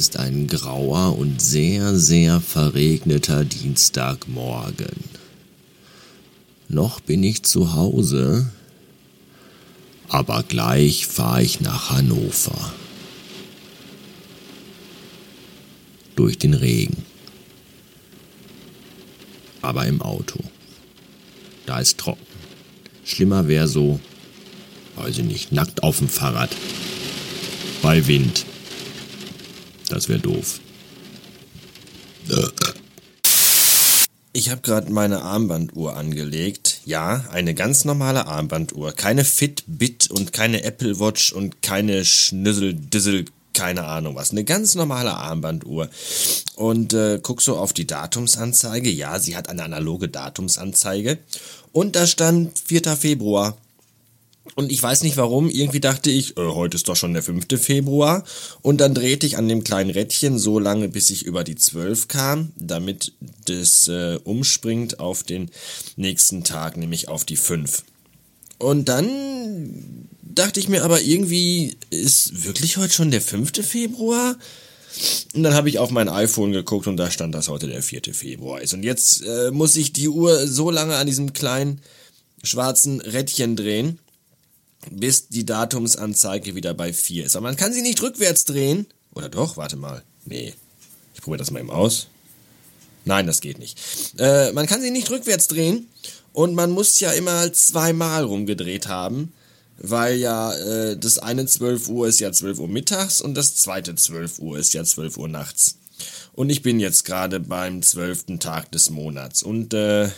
Ist ein grauer und sehr, sehr verregneter Dienstagmorgen. Noch bin ich zu Hause, aber gleich fahre ich nach Hannover. Durch den Regen. Aber im Auto. Da ist trocken. Schlimmer wäre so, weiß ich nicht, nackt auf dem Fahrrad. Bei Wind. Das wäre doof. Ich habe gerade meine Armbanduhr angelegt. Ja, eine ganz normale Armbanduhr. Keine Fitbit und keine Apple Watch und keine Schnüssel-Dissel, keine Ahnung was. Eine ganz normale Armbanduhr. Und äh, guck so auf die Datumsanzeige. Ja, sie hat eine analoge Datumsanzeige. Und da stand 4. Februar. Und ich weiß nicht warum, irgendwie dachte ich, äh, heute ist doch schon der 5. Februar. Und dann drehte ich an dem kleinen Rädchen so lange, bis ich über die 12 kam, damit das äh, umspringt auf den nächsten Tag, nämlich auf die 5. Und dann dachte ich mir aber irgendwie, ist wirklich heute schon der 5. Februar? Und dann habe ich auf mein iPhone geguckt und da stand, dass heute der 4. Februar ist. Und jetzt äh, muss ich die Uhr so lange an diesem kleinen schwarzen Rädchen drehen, bis die Datumsanzeige wieder bei 4 ist. Aber man kann sie nicht rückwärts drehen. Oder doch? Warte mal. Nee. Ich probiere das mal eben aus. Nein, das geht nicht. Äh, man kann sie nicht rückwärts drehen und man muss ja immer zweimal rumgedreht haben, weil ja äh, das eine 12 Uhr ist ja 12 Uhr mittags und das zweite 12 Uhr ist ja 12 Uhr nachts. Und ich bin jetzt gerade beim zwölften Tag des Monats und äh,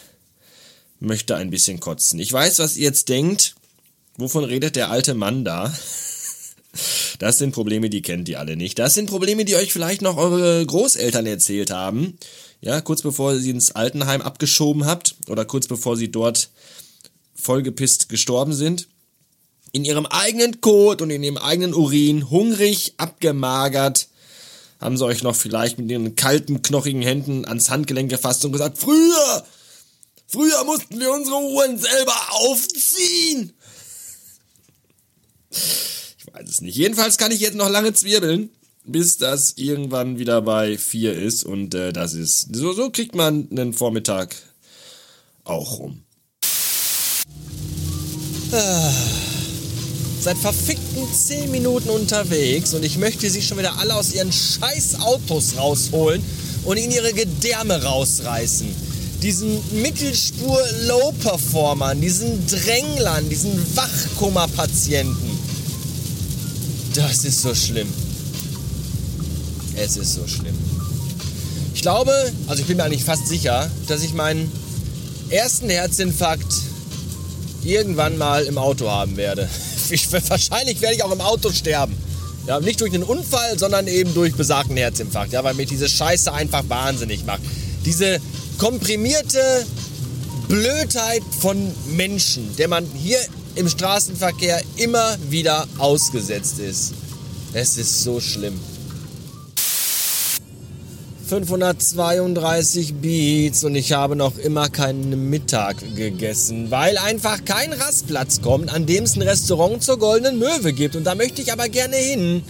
möchte ein bisschen kotzen. Ich weiß, was ihr jetzt denkt. Wovon redet der alte Mann da? Das sind Probleme, die kennt ihr alle nicht. Das sind Probleme, die euch vielleicht noch eure Großeltern erzählt haben. Ja, kurz bevor ihr sie ins Altenheim abgeschoben habt oder kurz bevor sie dort vollgepisst gestorben sind. In ihrem eigenen Kot und in ihrem eigenen Urin, hungrig, abgemagert, haben sie euch noch vielleicht mit ihren kalten, knochigen Händen ans Handgelenk gefasst und gesagt, früher, früher mussten wir unsere Uhren selber aufziehen. Weiß es nicht. Jedenfalls kann ich jetzt noch lange zwirbeln, bis das irgendwann wieder bei 4 ist. Und äh, das ist. So, so kriegt man einen Vormittag auch rum. Ah, seit verfickten 10 Minuten unterwegs und ich möchte sie schon wieder alle aus ihren scheiß Autos rausholen und in ihre Gedärme rausreißen. Diesen Mittelspur-Low-Performern, diesen Dränglern, diesen Wachkummer-Patienten. Das ist so schlimm. Es ist so schlimm. Ich glaube, also ich bin mir eigentlich fast sicher, dass ich meinen ersten Herzinfarkt irgendwann mal im Auto haben werde. Ich, wahrscheinlich werde ich auch im Auto sterben. Ja, nicht durch einen Unfall, sondern eben durch besagten Herzinfarkt. Ja, weil mich diese Scheiße einfach wahnsinnig macht. Diese komprimierte Blödheit von Menschen, der man hier im Straßenverkehr immer wieder ausgesetzt ist. Es ist so schlimm. 532 Beats und ich habe noch immer keinen Mittag gegessen, weil einfach kein Rastplatz kommt, an dem es ein Restaurant zur Goldenen Möwe gibt. Und da möchte ich aber gerne hin.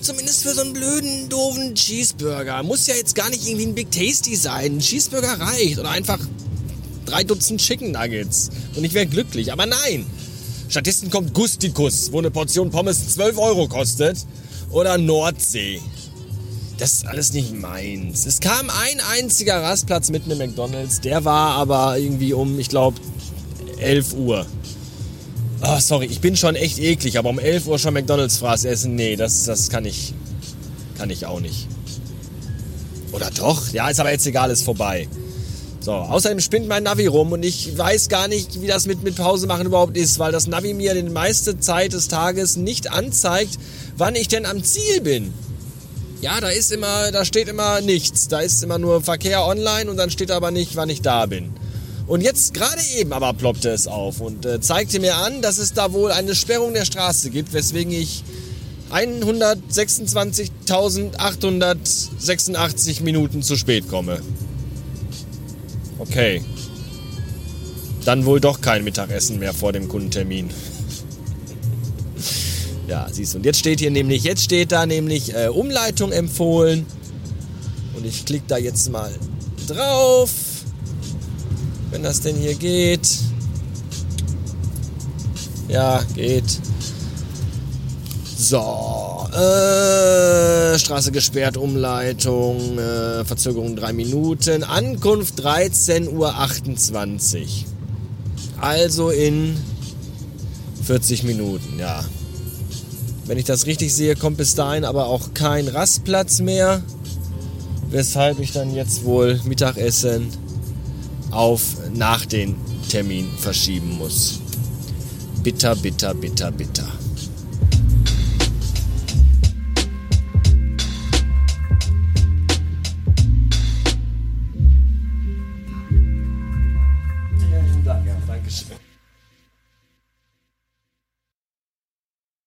Zumindest für so einen blöden, doofen Cheeseburger. Muss ja jetzt gar nicht irgendwie ein Big Tasty sein. Ein Cheeseburger reicht. Oder einfach drei Dutzend Chicken Nuggets. Und ich wäre glücklich. Aber nein. Stattdessen kommt Gustikus, wo eine Portion Pommes 12 Euro kostet. Oder Nordsee. Das ist alles nicht meins. Es kam ein einziger Rastplatz mitten im McDonalds. Der war aber irgendwie um, ich glaube, 11 Uhr. Oh, sorry, ich bin schon echt eklig, aber um 11 Uhr schon McDonalds Fraß essen, nee, das, das kann ich, kann ich auch nicht. Oder doch? Ja, ist aber jetzt egal, ist vorbei. So, außerdem spinnt mein Navi rum und ich weiß gar nicht, wie das mit, mit Pause machen überhaupt ist, weil das Navi mir die meiste Zeit des Tages nicht anzeigt, wann ich denn am Ziel bin. Ja, da ist immer, da steht immer nichts. Da ist immer nur Verkehr online und dann steht aber nicht, wann ich da bin. Und jetzt gerade eben aber ploppte es auf und äh, zeigte mir an, dass es da wohl eine Sperrung der Straße gibt, weswegen ich 126.886 Minuten zu spät komme. Okay. Dann wohl doch kein Mittagessen mehr vor dem Kundentermin. Ja, siehst du. Und jetzt steht hier nämlich, jetzt steht da nämlich äh, Umleitung empfohlen. Und ich klicke da jetzt mal drauf. Wenn das denn hier geht. Ja, geht. So, äh, Straße gesperrt, Umleitung, äh, Verzögerung 3 Minuten, Ankunft 13.28 Uhr. Also in 40 Minuten, ja. Wenn ich das richtig sehe, kommt bis dahin aber auch kein Rastplatz mehr. Weshalb ich dann jetzt wohl Mittagessen auf nach den Termin verschieben muss. Bitter, bitter, bitter, bitter.